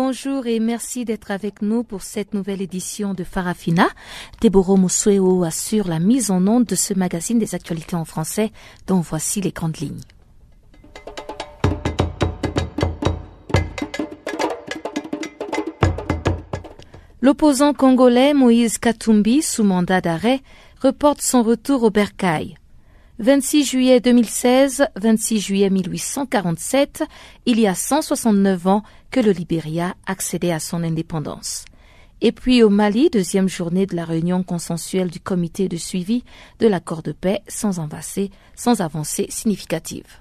Bonjour et merci d'être avec nous pour cette nouvelle édition de Farafina. Deborah Moussueo assure la mise en onde de ce magazine des actualités en français dont voici les grandes lignes. L'opposant congolais Moïse Katumbi, sous mandat d'arrêt, reporte son retour au Bercail. 26 juillet 2016, 26 juillet 1847, il y a 169 ans que le Libéria accédait à son indépendance. Et puis au Mali, deuxième journée de la réunion consensuelle du comité de suivi de l'accord de paix sans avancée, sans avancée significative.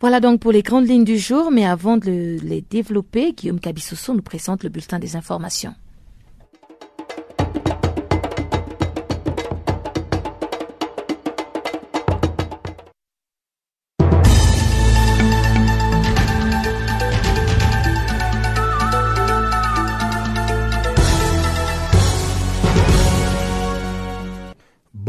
Voilà donc pour les grandes lignes du jour, mais avant de les développer, Guillaume Cabissoso nous présente le bulletin des informations.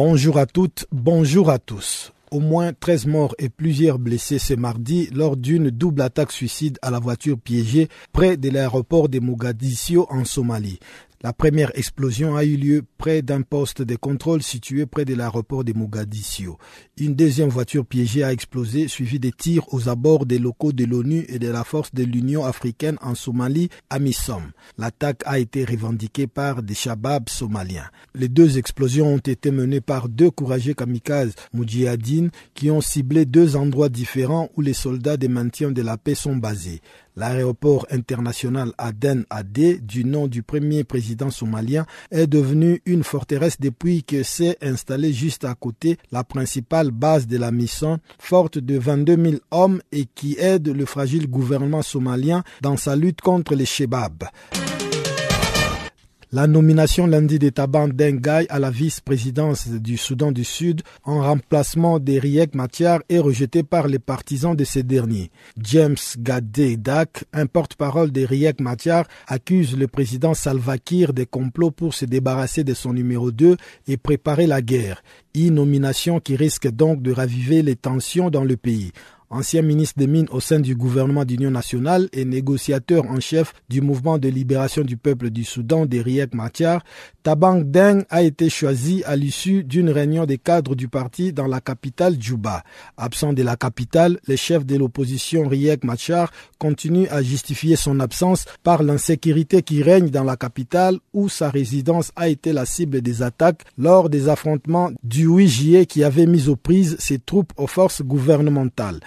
Bonjour à toutes, bonjour à tous. Au moins 13 morts et plusieurs blessés ce mardi lors d'une double attaque suicide à la voiture piégée près de l'aéroport de Mogadiscio en Somalie. La première explosion a eu lieu près d'un poste de contrôle situé près de l'aéroport de Mogadiscio. Une deuxième voiture piégée a explosé, suivi des tirs aux abords des locaux de l'ONU et de la force de l'Union africaine en Somalie, AMISOM. L'attaque a été revendiquée par des Shabab somaliens. Les deux explosions ont été menées par deux courageux kamikazes moudjihadines qui ont ciblé deux endroits différents où les soldats de maintien de la paix sont basés. L'aéroport international Aden Adé, du nom du premier président somalien, est devenu une forteresse depuis que s'est installée juste à côté la principale base de la mission, forte de 22 000 hommes et qui aide le fragile gouvernement somalien dans sa lutte contre les Shebab. La nomination lundi de Taban Dengai à la vice-présidence du Soudan du Sud en remplacement de Riek Machar est rejetée par les partisans de ces derniers. James Dak, un porte-parole de Riek Machar, accuse le président Salva Kiir des complots pour se débarrasser de son numéro 2 et préparer la guerre. Une nomination qui risque donc de raviver les tensions dans le pays ancien ministre des Mines au sein du gouvernement d'Union nationale et négociateur en chef du mouvement de libération du peuple du Soudan de Riek Machar, Tabang Deng a été choisi à l'issue d'une réunion des cadres du parti dans la capitale Djouba. Absent de la capitale, le chef de l'opposition Riek Machar continue à justifier son absence par l'insécurité qui règne dans la capitale où sa résidence a été la cible des attaques lors des affrontements du 8 juillet qui avaient mis aux prises ses troupes aux forces gouvernementales.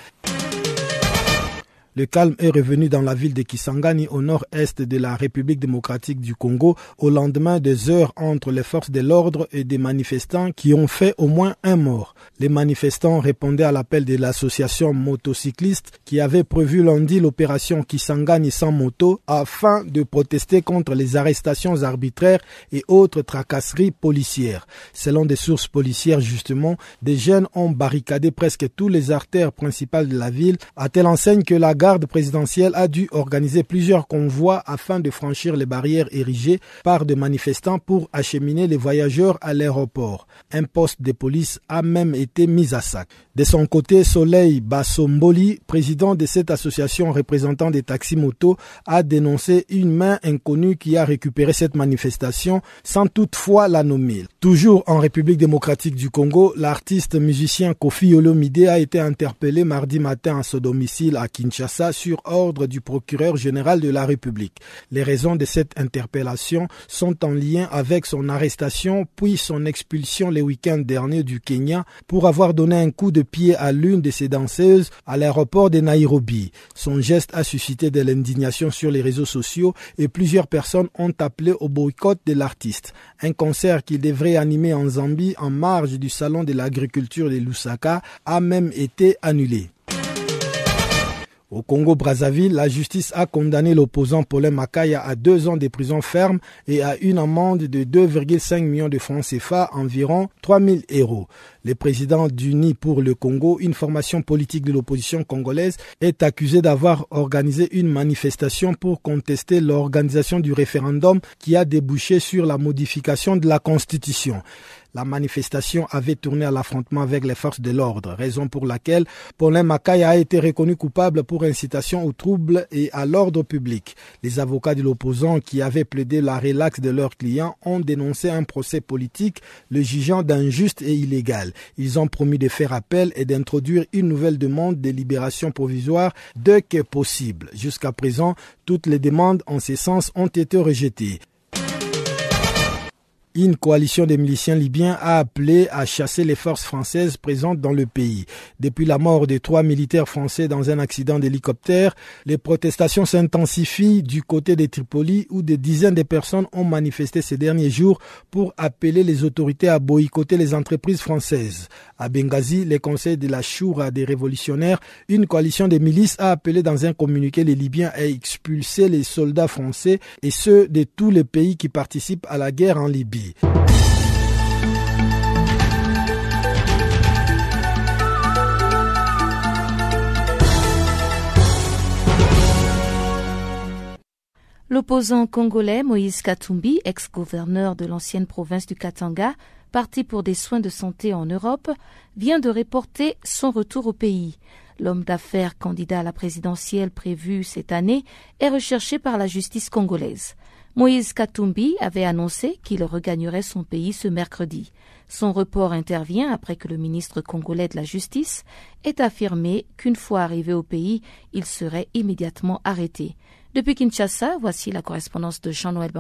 Le calme est revenu dans la ville de Kisangani au nord-est de la République démocratique du Congo au lendemain des heures entre les forces de l'ordre et des manifestants qui ont fait au moins un mort. Les manifestants répondaient à l'appel de l'association motocycliste qui avait prévu lundi l'opération Kisangani sans moto afin de protester contre les arrestations arbitraires et autres tracasseries policières. Selon des sources policières justement, des jeunes ont barricadé presque tous les artères principales de la ville à telle enseigne que la garde présidentielle a dû organiser plusieurs convois afin de franchir les barrières érigées par des manifestants pour acheminer les voyageurs à l'aéroport. Un poste de police a même été mis à sac. De son côté, Soleil Bassomboli, président de cette association représentant des taxis-motos, a dénoncé une main inconnue qui a récupéré cette manifestation sans toutefois la nommer. Toujours en République démocratique du Congo, l'artiste musicien Kofi Olomide a été interpellé mardi matin à son domicile à Kinshasa sur ordre du procureur général de la République. Les raisons de cette interpellation sont en lien avec son arrestation puis son expulsion le week-end dernier du Kenya pour avoir donné un coup de pied à l'une de ses danseuses à l'aéroport de Nairobi. Son geste a suscité de l'indignation sur les réseaux sociaux et plusieurs personnes ont appelé au boycott de l'artiste. Un concert qu'il devrait animer en Zambie en marge du salon de l'agriculture de Lusaka a même été annulé. Au Congo-Brazzaville, la justice a condamné l'opposant Paulin Makaya à deux ans de prison ferme et à une amende de 2,5 millions de francs CFA, environ 3 000 euros. Le président d'Uni pour le Congo, une formation politique de l'opposition congolaise, est accusé d'avoir organisé une manifestation pour contester l'organisation du référendum qui a débouché sur la modification de la Constitution. La manifestation avait tourné à l'affrontement avec les forces de l'ordre, raison pour laquelle Paulin Mackay a été reconnu coupable pour incitation au trouble et à l'ordre public. Les avocats de l'opposant qui avaient plaidé la relaxe de leurs clients ont dénoncé un procès politique, le jugeant d'injuste et illégal. Ils ont promis de faire appel et d'introduire une nouvelle demande de libération provisoire dès que possible. Jusqu'à présent, toutes les demandes en ce sens ont été rejetées. Une coalition de miliciens libyens a appelé à chasser les forces françaises présentes dans le pays. Depuis la mort de trois militaires français dans un accident d'hélicoptère, les protestations s'intensifient du côté de Tripoli où des dizaines de personnes ont manifesté ces derniers jours pour appeler les autorités à boycotter les entreprises françaises. À Benghazi, les conseils de la Choura des révolutionnaires, une coalition de milices a appelé dans un communiqué les Libyens à expulser les soldats français et ceux de tous les pays qui participent à la guerre en Libye. L'opposant congolais Moïse Katumbi, ex-gouverneur de l'ancienne province du Katanga, parti pour des soins de santé en Europe, vient de reporter son retour au pays. L'homme d'affaires candidat à la présidentielle prévue cette année est recherché par la justice congolaise. Moïse Katumbi avait annoncé qu'il regagnerait son pays ce mercredi. Son report intervient après que le ministre congolais de la Justice ait affirmé qu'une fois arrivé au pays, il serait immédiatement arrêté. Depuis Kinshasa, voici la correspondance de Jean-Noël.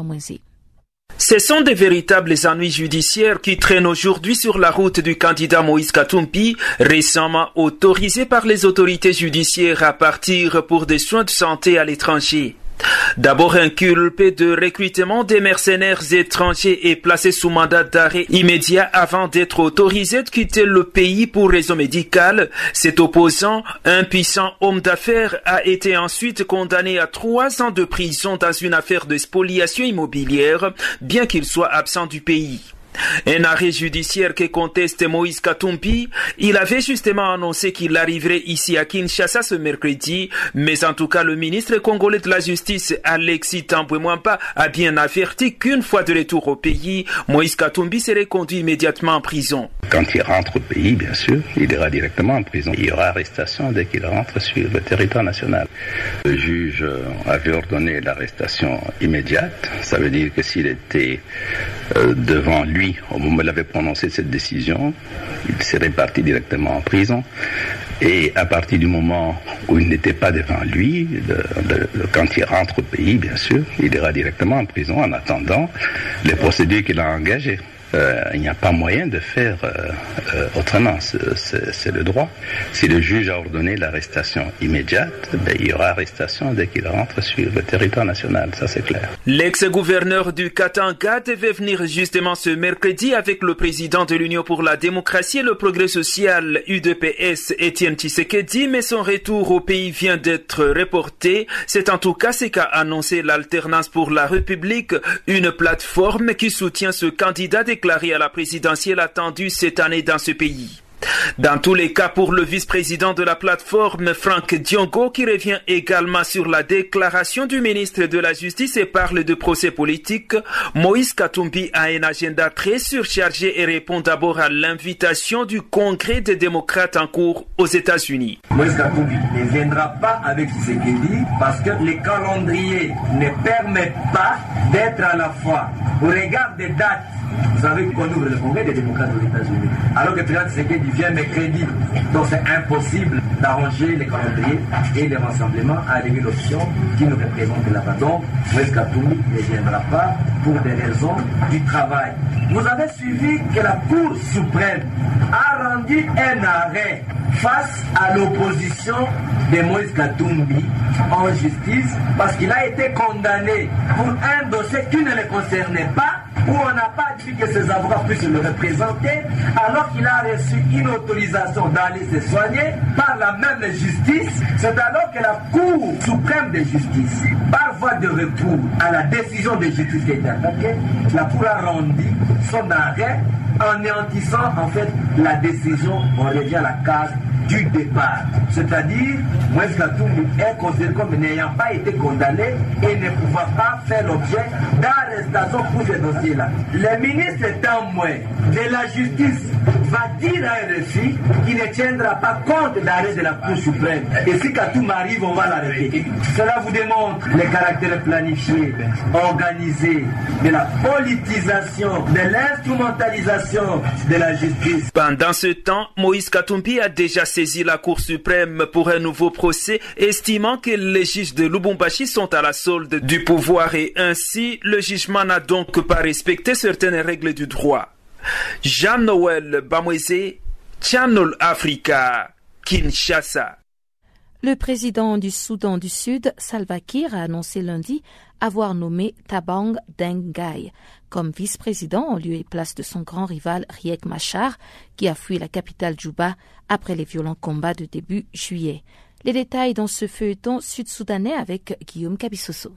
Ce sont des véritables ennuis judiciaires qui traînent aujourd'hui sur la route du candidat Moïse Katumbi, récemment autorisé par les autorités judiciaires à partir pour des soins de santé à l'étranger. D'abord inculpé de recrutement des mercenaires étrangers et placé sous mandat d'arrêt immédiat avant d'être autorisé de quitter le pays pour raison médicale, cet opposant, un puissant homme d'affaires, a été ensuite condamné à trois ans de prison dans une affaire de spoliation immobilière, bien qu'il soit absent du pays. Un arrêt judiciaire qui conteste Moïse Katumbi, il avait justement annoncé qu'il arriverait ici à Kinshasa ce mercredi, mais en tout cas le ministre congolais de la Justice, Alexis Tambouemwampa, a bien averti qu'une fois de retour au pays, Moïse Katumbi serait conduit immédiatement en prison. Quand il rentre au pays, bien sûr, il ira directement en prison. Il y aura arrestation dès qu'il rentre sur le territoire national. Le juge avait ordonné l'arrestation immédiate. Ça veut dire que s'il était euh, devant lui, au moment où il avait prononcé cette décision, il serait parti directement en prison. Et à partir du moment où il n'était pas devant lui, quand il rentre au pays, bien sûr, il ira directement en prison en attendant les procédures qu'il a engagées. Euh, il n'y a pas moyen de faire euh, euh, autrement. C'est le droit. Si le juge a ordonné l'arrestation immédiate, ben, il y aura arrestation dès qu'il rentre sur le territoire national. Ça, c'est clair. L'ex-gouverneur du Katanga devait venir justement ce mercredi avec le président de l'Union pour la démocratie et le progrès social, UDPS, Étienne Tshisekedi, mais son retour au pays vient d'être reporté. C'est en tout cas ce qu'a annoncé l'alternance pour la République, une plateforme qui soutient ce candidat des à la présidentielle attendue cette année dans ce pays. Dans tous les cas, pour le vice-président de la plateforme, Franck Diongo, qui revient également sur la déclaration du ministre de la Justice et parle de procès politique, Moïse Katumbi a un agenda très surchargé et répond d'abord à l'invitation du Congrès des démocrates en cours aux États-Unis. Moïse Katumbi ne viendra pas avec ce parce que le calendrier ne permet pas d'être à la fois au regard des dates vous savez qu'on ouvre le congrès des démocrates aux États-Unis. Alors que président Tshisekedi vient mercredi. Donc c'est impossible d'arranger les calendriers et les rassemblements à arriver l'option qui nous représente là-bas. Donc, Moïse Katoumi ne viendra pas pour des raisons du travail. Vous avez suivi que la Cour suprême a rendu un arrêt face à l'opposition de Moïse Katumbi en justice parce qu'il a été condamné pour un dossier qui ne le concernait pas où on n'a pas dit que ses avocats puissent le représenter, alors qu'il a reçu une autorisation d'aller se soigner par la même justice. C'est alors que la Cour suprême de justice, par voie de recours à la décision de justice qui été attaquée, la Cour a rendu son arrêt en néantissant en fait la décision, on revient à la case du départ. C'est-à-dire, Moïse Katumbi est considéré comme n'ayant pas été condamné et ne pouvant pas faire l'objet d'arrestation pour ce dossier-là. Le ministre moins de la justice va dire à RFI qu'il ne tiendra pas compte d'arrêt de la Cour suprême. Et si Katoum arrive, on va l'arrêter. Cela vous démontre le caractère planifié, organisé de la politisation, de l'instrumentalisation de la justice. Pendant ce temps, Moïse Katumbi a déjà saisi la Cour suprême pour un nouveau procès, estimant que les juges de Lubumbashi sont à la solde du pouvoir et ainsi le jugement n'a donc pas respecté certaines règles du droit. Jean-Noël Channel Africa, Kinshasa. Le président du Soudan du Sud, Salva Kiir, a annoncé lundi avoir nommé Tabang Dengai comme vice-président en lieu et place de son grand rival Riek Machar, qui a fui la capitale Juba après les violents combats de début juillet. Les détails dans ce feuilleton sud-soudanais avec Guillaume Cabissoso.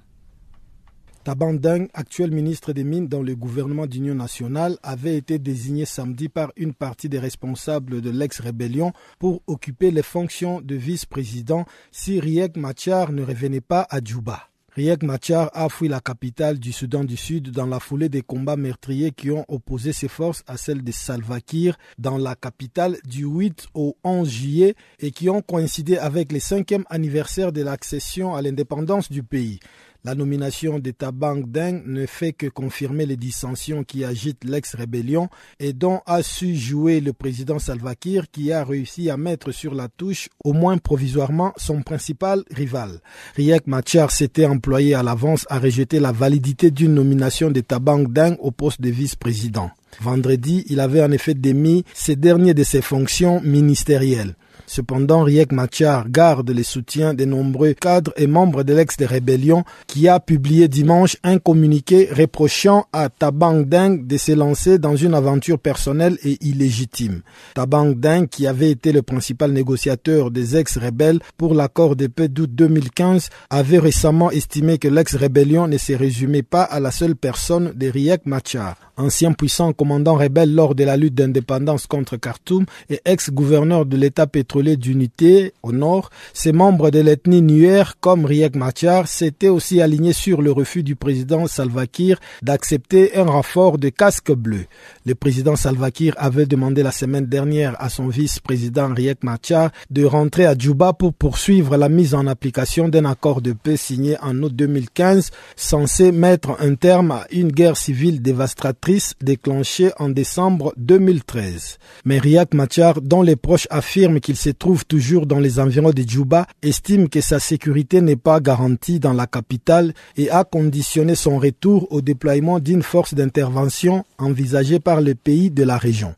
Tabandeng, actuel ministre des Mines dans le gouvernement d'Union nationale, avait été désigné samedi par une partie des responsables de l'ex-rébellion pour occuper les fonctions de vice-président si Riek Machar ne revenait pas à Djouba. Riek Machar a fui la capitale du Soudan du Sud dans la foulée des combats meurtriers qui ont opposé ses forces à celles de Salva Kiir dans la capitale du 8 au 11 juillet et qui ont coïncidé avec le cinquième anniversaire de l'accession à l'indépendance du pays. La nomination de Tabang Deng ne fait que confirmer les dissensions qui agitent l'ex-rébellion et dont a su jouer le président Salva Kiir qui a réussi à mettre sur la touche, au moins provisoirement, son principal rival. Riek Machar s'était employé à l'avance à rejeter la validité d'une nomination de Tabang Deng au poste de vice-président. Vendredi, il avait en effet démis ces derniers de ses fonctions ministérielles. Cependant, Riek Machar garde le soutien de nombreux cadres et membres de l'ex-rébellion qui a publié dimanche un communiqué reprochant à Tabang Deng de se lancer dans une aventure personnelle et illégitime. Tabang Deng, qui avait été le principal négociateur des ex-rebelles pour l'accord de paix d'août 2015, avait récemment estimé que l'ex-rébellion ne se résumait pas à la seule personne de Riek Machar ancien puissant commandant rebelle lors de la lutte d'indépendance contre Khartoum et ex-gouverneur de l'État pétrolier d'unité au nord, ces membres de l'ethnie Nuer comme Riek Machar s'étaient aussi alignés sur le refus du président Salva Kiir d'accepter un renfort de casques bleus. Le président Salva Kiir avait demandé la semaine dernière à son vice-président Riek Machar de rentrer à Djouba pour poursuivre la mise en application d'un accord de paix signé en août 2015 censé mettre un terme à une guerre civile dévastatrice déclenchée en décembre 2013. Mais Riak Machar, dont les proches affirment qu'il se trouve toujours dans les environs de Djouba, estime que sa sécurité n'est pas garantie dans la capitale et a conditionné son retour au déploiement d'une force d'intervention envisagée par les pays de la région.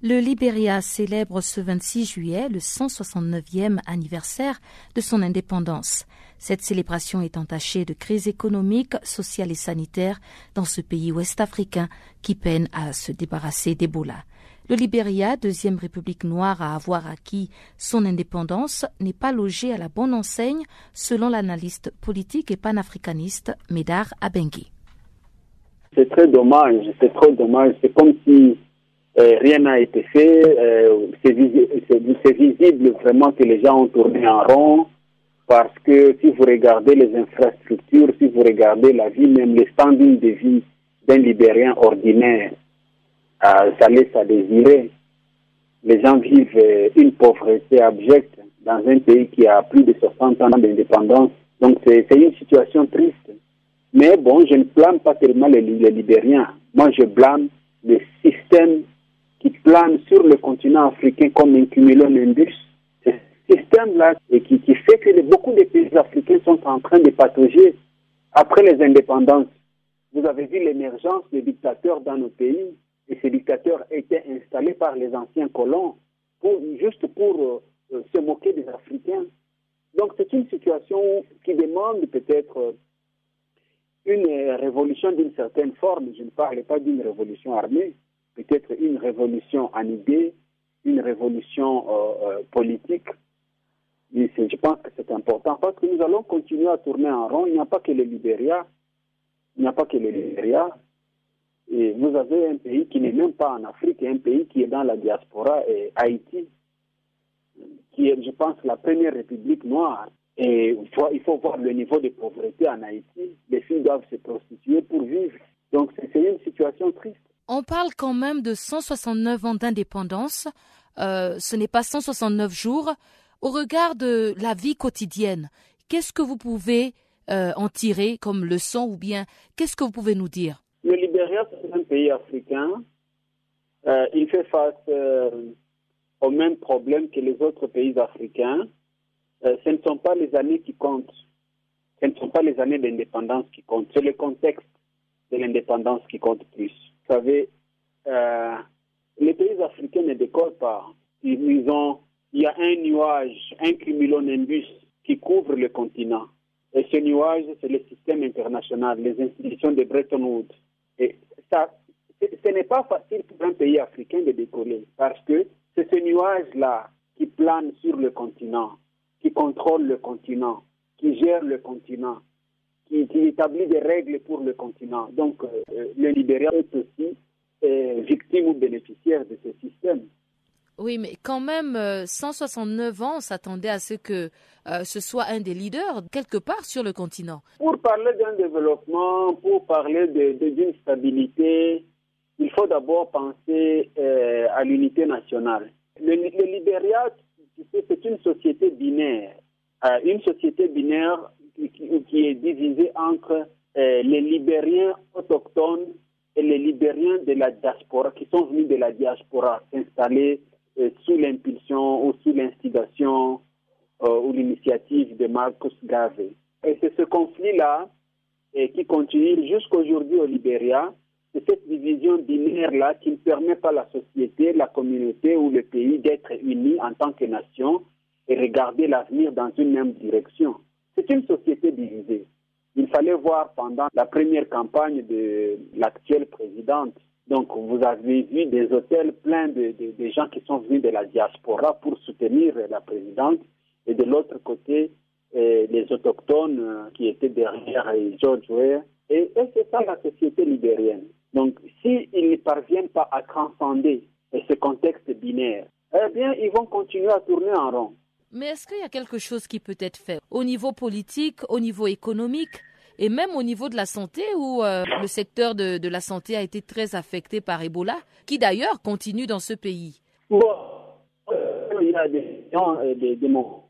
Le Libéria célèbre ce 26 juillet le 169e anniversaire de son indépendance. Cette célébration est entachée de crise économique, sociale et sanitaire dans ce pays ouest-africain qui peine à se débarrasser d'Ebola. Le Libéria, deuxième république noire à avoir acquis son indépendance, n'est pas logé à la bonne enseigne, selon l'analyste politique et panafricaniste Médard Abengi. C'est très dommage, c'est trop dommage. C'est comme si euh, rien n'a été fait. Euh, c'est visible vraiment que les gens ont tourné en rond parce que si vous regardez les infrastructures, si vous regardez la vie, même le standing de vie d'un Libérien ordinaire, euh, ça laisse à désirer. Les gens vivent euh, une pauvreté abjecte dans un pays qui a plus de 60 ans d'indépendance. Donc c'est une situation triste. Mais bon, je ne blâme pas tellement les, les Libériens. Moi, je blâme le système qui plane sur le continent africain comme un cumulonimbus système-là qui, qui, fait que beaucoup de pays africains sont en train de patauger après les indépendances. Vous avez vu l'émergence des dictateurs dans nos pays et ces dictateurs étaient installés par les anciens colons pour, juste pour euh, euh, se moquer des Africains. Donc c'est une situation qui demande peut-être une révolution d'une certaine forme. Je ne parlais pas d'une révolution armée, peut-être une révolution en idée, une révolution euh, politique. Je pense que c'est important parce que nous allons continuer à tourner en rond. Il n'y a pas que le Libéria. Il n'y a pas que le Libéria. Et vous avez un pays qui n'est même pas en Afrique, un pays qui est dans la diaspora, et Haïti, qui est, je pense, la première république noire. Et il faut, il faut voir le niveau de pauvreté en Haïti. Les filles doivent se prostituer pour vivre. Donc c'est une situation triste. On parle quand même de 169 ans d'indépendance. Euh, ce n'est pas 169 jours. Au regard de la vie quotidienne, qu'est-ce que vous pouvez euh, en tirer comme leçon ou bien qu'est-ce que vous pouvez nous dire? Le Libéria, c'est un pays africain. Euh, il fait face aux mêmes problèmes que les autres pays africains. ce ne sont pas les années qui comptent. Ce ne sont pas les années d'indépendance qui comptent. C'est le contexte de l'indépendance qui compte plus. Vous savez, les pays africains ne décollent pas. Ils ont, il y a un nuage, un cumulonimbus qui couvre le continent. Et ce nuage, c'est le système international, les institutions de Bretton Woods. Et ça, ce n'est pas facile pour un pays africain de décoller parce que c'est ce nuage-là qui plane sur le continent, qui contrôle le continent, qui gère le continent, qui, établit des règles pour le continent. Donc, euh, le Libéria est aussi euh, victime ou bénéficiaire de ce système. Oui, mais quand même, 169 euh, ans, on s'attendait à ce que euh, ce soit un des leaders quelque part sur le continent. Pour parler d'un développement, pour parler d'une stabilité, il faut d'abord penser euh, à l'unité nationale. Le, le Libéria, c'est une société binaire. une société binaire qui, qui est divisée entre les Libériens autochtones et les Libériens de la diaspora, qui sont venus de la diaspora s'installer sous l'impulsion ou sous l'instigation euh, ou l'initiative de Marcus Garvey. Et c'est ce conflit-là qui continue jusqu'aujourd'hui au Libéria. C'est cette division binaire-là qui ne permet pas à la société, la communauté ou le pays d'être unis en tant que nation et regarder l'avenir dans une même direction. C'est une société divisée. Il fallait voir pendant la première campagne de l'actuelle présidente donc, vous avez vu des hôtels pleins de, gens qui sont venus de la diaspora pour soutenir la présidente. Et de l'autre côté, euh, les autochtones euh, qui étaient derrière euh, George Weah. Et, c'est ça la société libérienne. Donc, s'ils ne parviennent pas à transcender ce contexte binaire, eh bien, ils vont continuer à tourner en rond. Mais est-ce qu'il y a quelque chose qui peut être fait au niveau politique, au niveau économique et même au niveau de la santé où euh, le secteur de, la santé a été très affecté par Ebola, qui d'ailleurs continue dans ce pays. Euh, il y a des, euh, des, des moments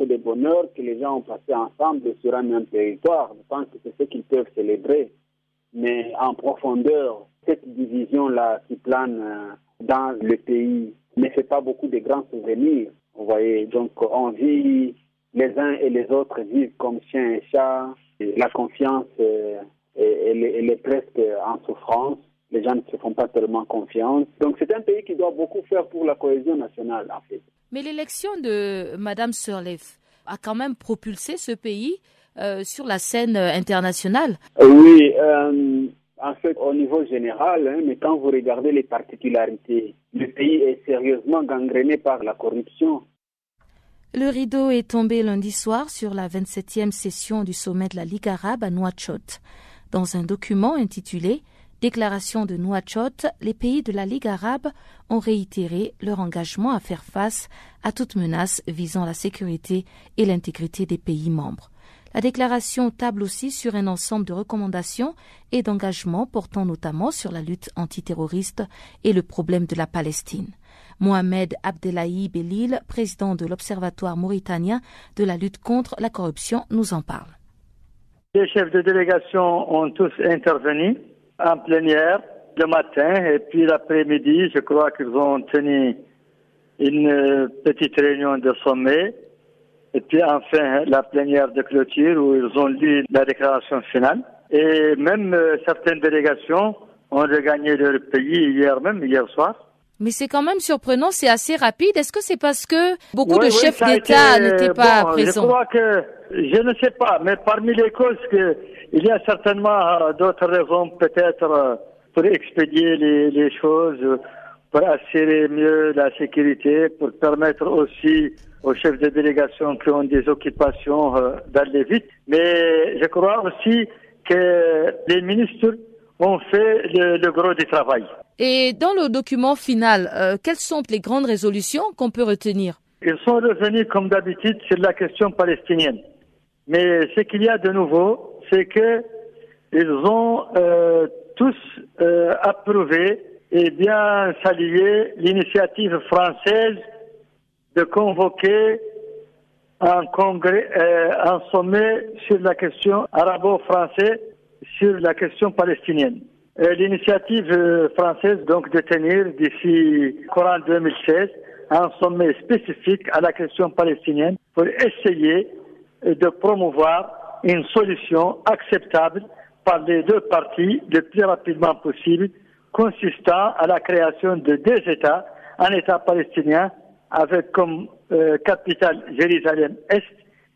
de bonheur que les gens ont passé ensemble sur un même territoire. Je pense que c'est ce qu'ils peuvent célébrer. Mais en profondeur, cette division-là qui plane dans le pays ne fait pas beaucoup de grands souvenirs. Vous voyez, donc on vit, les uns et les autres vivent comme chiens et chats la confiance, euh, elle, est presque en souffrance. Les gens ne se font pas tellement confiance. Donc c'est un pays qui doit beaucoup faire pour la cohésion nationale, en fait. Mais l'élection de Mme Sirleaf a quand même propulsé ce pays euh, sur la scène internationale. Oui, euh, en fait, au niveau général, hein, mais quand vous regardez les particularités, le pays est sérieusement gangréné par la corruption. Le rideau est tombé lundi soir sur la 27e session du sommet de la Ligue arabe à Nouakchott. Dans un document intitulé Déclaration de Nouakchott, les pays de la Ligue arabe ont réitéré leur engagement à faire face à toute menace visant la sécurité et l'intégrité des pays membres. La déclaration table aussi sur un ensemble de recommandations et d'engagements portant notamment sur la lutte antiterroriste et le problème de la Palestine. Mohamed Abdelahi Belil, président de l'Observatoire mauritanien de la lutte contre la corruption, nous en parle. Les chefs de délégation ont tous intervenu en plénière le matin et puis l'après-midi, je crois qu'ils ont tenu une petite réunion de sommet et puis enfin la plénière de clôture où ils ont lu la déclaration finale. Et même euh, certaines délégations ont regagné leur pays hier même, hier soir. Mais c'est quand même surprenant, c'est assez rapide. Est-ce que c'est parce que beaucoup de chefs d'État n'étaient pas présents Je crois que, je ne sais pas, mais parmi les causes que, il y a certainement euh, d'autres raisons peut-être euh, pour expédier les, les choses, pour assurer mieux la sécurité, pour permettre aussi aux chefs de délégation qui ont des occupations euh, d'aller vite. Mais je crois aussi que les ministres ont fait le, gros du travail. Et dans le document final, euh, quelles sont les grandes résolutions qu'on peut retenir Ils sont revenus comme d'habitude sur la question palestinienne. Mais ce qu'il y a de nouveau, c'est que ils ont euh, tous euh, approuvé et bien salué l'initiative française de convoquer un congrès, euh, un sommet sur la question arabo-française sur la question palestinienne. Euh, l'initiative euh, française donc de tenir d'ici courant 2016 un sommet spécifique à la question palestinienne pour essayer de promouvoir une solution acceptable par les deux parties le plus rapidement possible, consistant à la création de deux États, un État palestinien avec comme euh, capitale Jérusalem-Est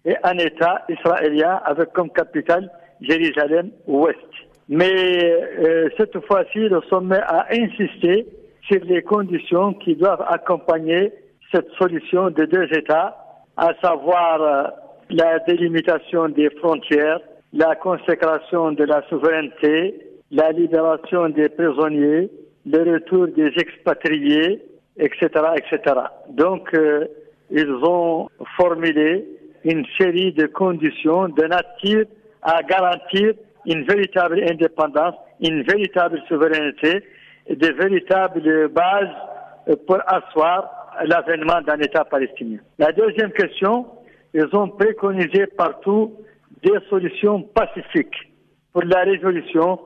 et un État israélien avec comme capitale Jérusalem-Ouest. Mais euh, cette fois-ci, le sommet a insisté sur les conditions qui doivent accompagner cette solution de deux États, à savoir euh, la délimitation des frontières, la consécration de la souveraineté, la libération des prisonniers, le retour des expatriés, etc., etc. Donc, euh, ils ont formulé une série de conditions de nature à garantir une véritable indépendance, une véritable souveraineté, et de véritables bases pour asseoir l'avènement d'un État palestinien. La deuxième question, ils ont préconisé partout des solutions pacifiques pour la résolution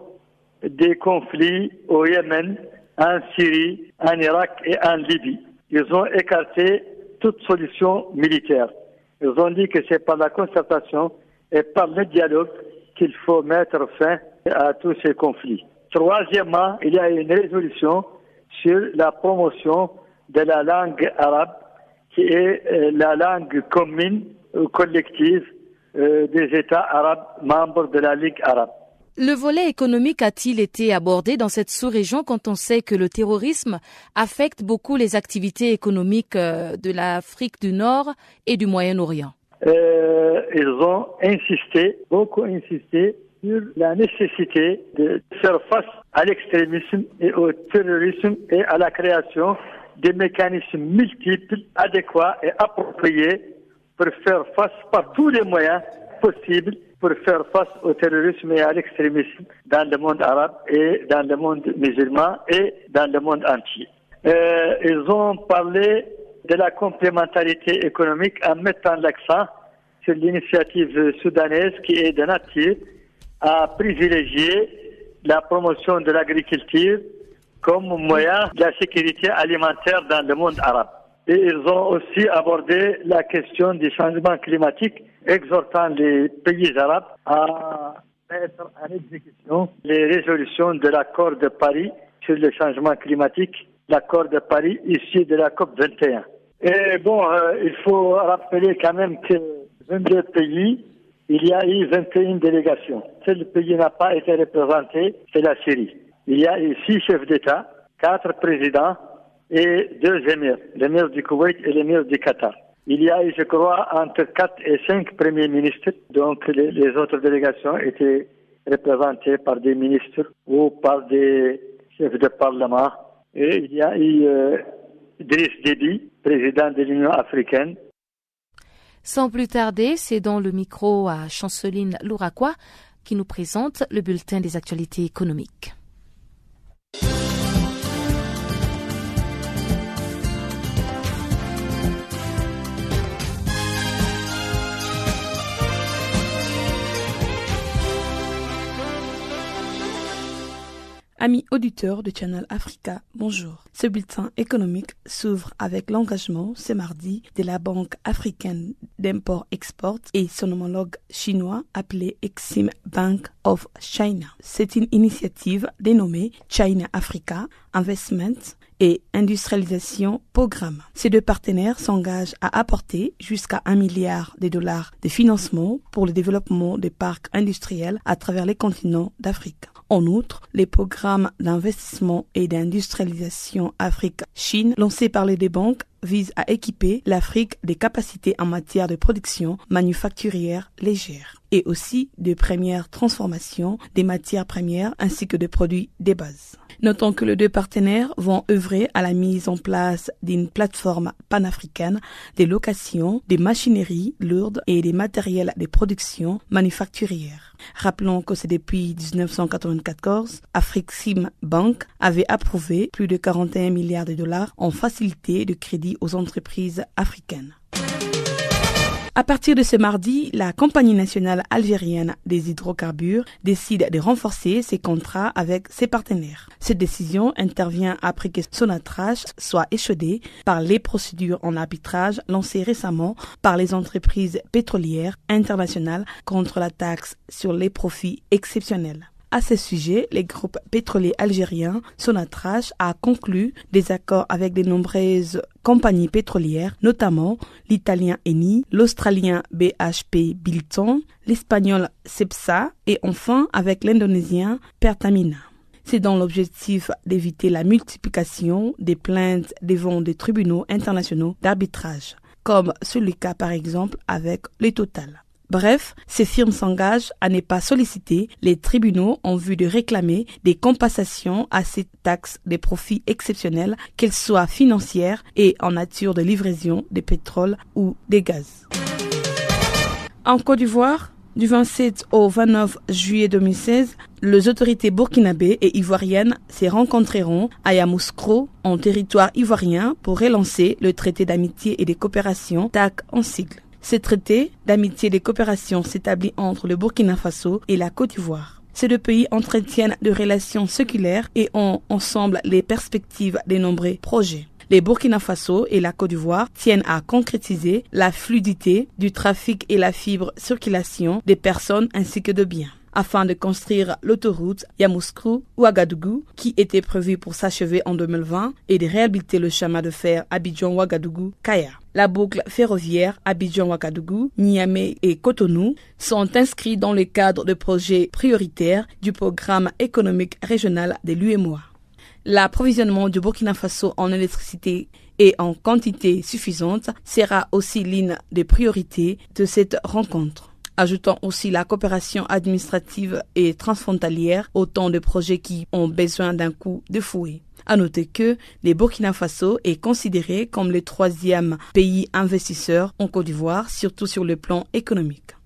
des conflits au Yémen, en Syrie, en Irak et en Libye. Ils ont écarté toute solution militaire. Ils ont dit que c'est par la concertation et par le dialogue qu'il faut mettre fin à tous ces conflits. Troisièmement, il y a une résolution sur la promotion de la langue arabe, qui est euh, la langue commune ou collective euh, des États arabes membres de la Ligue arabe. Le volet économique a-t-il été abordé dans cette sous-région quand on sait que le terrorisme affecte beaucoup les activités économiques euh, de l'Afrique du Nord et du Moyen-Orient? Euh, Ils ont insisté, beaucoup insisté sur la nécessité de faire face à l'extrémisme et au terrorisme et à la création des mécanismes multiples, adéquats et appropriés pour faire face par tous les moyens possibles pour faire face au terrorisme et à l'extrémisme dans le monde arabe et dans le monde musulman et dans le monde entier. Euh, ils ont parlé de la complémentarité économique en mettant l'accent sur l'initiative soudanaise qui est de nature à privilégier la promotion de l'agriculture comme moyen de la sécurité alimentaire dans le monde arabe. Et ils ont aussi abordé la question du changement climatique, exhortant les pays arabes à mettre en exécution les résolutions de l'accord de Paris sur le changement climatique, l'accord de Paris issu de la COP 21. Et bon, euh, il faut rappeler quand même que 22 pays, il y a eu 21 délégations. Seul pays n'a pas été représenté, c'est la Syrie. Il y a eu six chefs d'État, quatre présidents, et deux émirs, l'émir du Koweït et l'émir du Qatar. Il y a eu, je crois, entre quatre et cinq premiers ministres, donc les, autres délégations étaient représentées par des ministres ou par des chefs de parlement. Et il y a eu euh, président de l'Union africaine. Sans plus tarder, c'est dans le micro à Chanceline Louraquois qui nous présente le bulletin des actualités économiques. Amis auditeurs de Channel Africa, bonjour. Ce bulletin économique s'ouvre avec l'engagement ce mardi de la Banque africaine d'import-export et son homologue chinois appelé Exim Bank of China. C'est une initiative dénommée China Africa Investment et industrialisation programme. Ces deux partenaires s'engagent à apporter jusqu'à un milliard de dollars de financement pour le développement des parcs industriels à travers les continents d'Afrique. En outre, les programmes d'investissement et d'industrialisation Afrique-Chine lancés par les banques visent à équiper l'Afrique des capacités en matière de production manufacturière légère et aussi de première transformation des matières premières ainsi que de produits des bases. Notons que les deux partenaires vont œuvrer à la mise en place d'une plateforme panafricaine des locations, des machineries lourdes et des matériels de production manufacturière. Rappelons que c'est depuis 1994, Afrixim Bank avait approuvé plus de 41 milliards de dollars en facilité de crédit aux entreprises africaines. À partir de ce mardi, la Compagnie nationale algérienne des hydrocarbures décide de renforcer ses contrats avec ses partenaires. Cette décision intervient après que Sonatrach soit échaudé par les procédures en arbitrage lancées récemment par les entreprises pétrolières internationales contre la taxe sur les profits exceptionnels. À ce sujet, les groupes pétroliers algériens Sonatrach a conclu des accords avec de nombreuses compagnies pétrolières, notamment l'italien Eni, l'australien BHP Billiton, l'espagnol Cepsa et enfin avec l'indonésien Pertamina. C'est dans l'objectif d'éviter la multiplication des plaintes devant des tribunaux internationaux d'arbitrage, comme celui-là par exemple avec les Total. Bref, ces firmes s'engagent à ne pas solliciter les tribunaux en vue de réclamer des compensations à ces taxes des profits exceptionnels, qu'elles soient financières et en nature de livraison de pétrole ou de gaz. En Côte d'Ivoire, du 27 au 29 juillet 2016, les autorités burkinabées et ivoiriennes se rencontreront à Yamoussoukro, en territoire ivoirien, pour relancer le traité d'amitié et de coopération TAC en sigle. Ce traité d'amitié et de coopération s'établit entre le Burkina Faso et la Côte d'Ivoire. Ces deux pays entretiennent de relations séculaires et ont ensemble les perspectives des nombreux projets. Les Burkina Faso et la Côte d'Ivoire tiennent à concrétiser la fluidité du trafic et la fibre circulation des personnes ainsi que de biens afin de construire l'autoroute Yamoussoukro-Ouagadougou qui était prévue pour s'achever en 2020 et de réhabiliter le chemin de fer Abidjan-Ouagadougou-Kaya. La boucle ferroviaire Abidjan-Ouagadougou, Niamey et Cotonou sont inscrits dans le cadre de projets prioritaires du programme économique régional de l'UEMOA. L'approvisionnement du Burkina Faso en électricité et en quantité suffisante sera aussi l'une des priorités de cette rencontre ajoutant aussi la coopération administrative et transfrontalière, autant de projets qui ont besoin d'un coup de fouet. À noter que le Burkina Faso est considéré comme le troisième pays investisseur en Côte d'Ivoire, surtout sur le plan économique.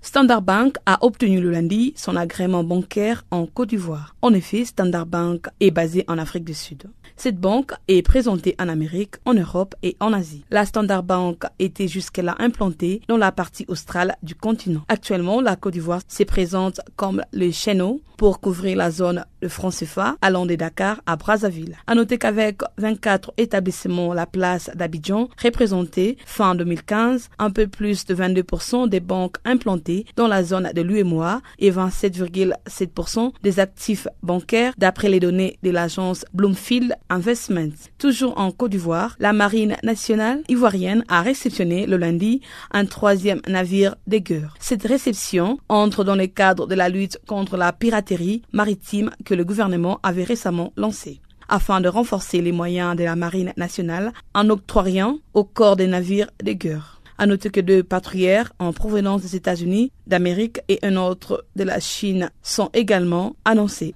Standard Bank a obtenu le lundi son agrément bancaire en Côte d'Ivoire. En effet, Standard Bank est basé en Afrique du Sud. Cette banque est présentée en Amérique, en Europe et en Asie. La Standard Bank était jusque-là implantée dans la partie australe du continent. Actuellement, la Côte d'Ivoire se présente comme le channel pour couvrir la zone de franc CFA allant de Dakar à Brazzaville. À noter qu'avec 24 établissements, la place d'Abidjan représentée fin 2015 un peu plus de 22% des banques implantées dans la zone de l'UEMOA et 27,7% des actifs bancaires d'après les données de l'agence Bloomfield Investments. Toujours en Côte d'Ivoire, la marine nationale ivoirienne a réceptionné le lundi un troisième navire de guerre. Cette réception entre dans le cadre de la lutte contre la piraterie maritime que le gouvernement avait récemment lancée afin de renforcer les moyens de la marine nationale en octroyant au corps des navires de guerre. À noter que deux patrouilleurs en provenance des États-Unis d'Amérique et un autre de la Chine sont également annoncés.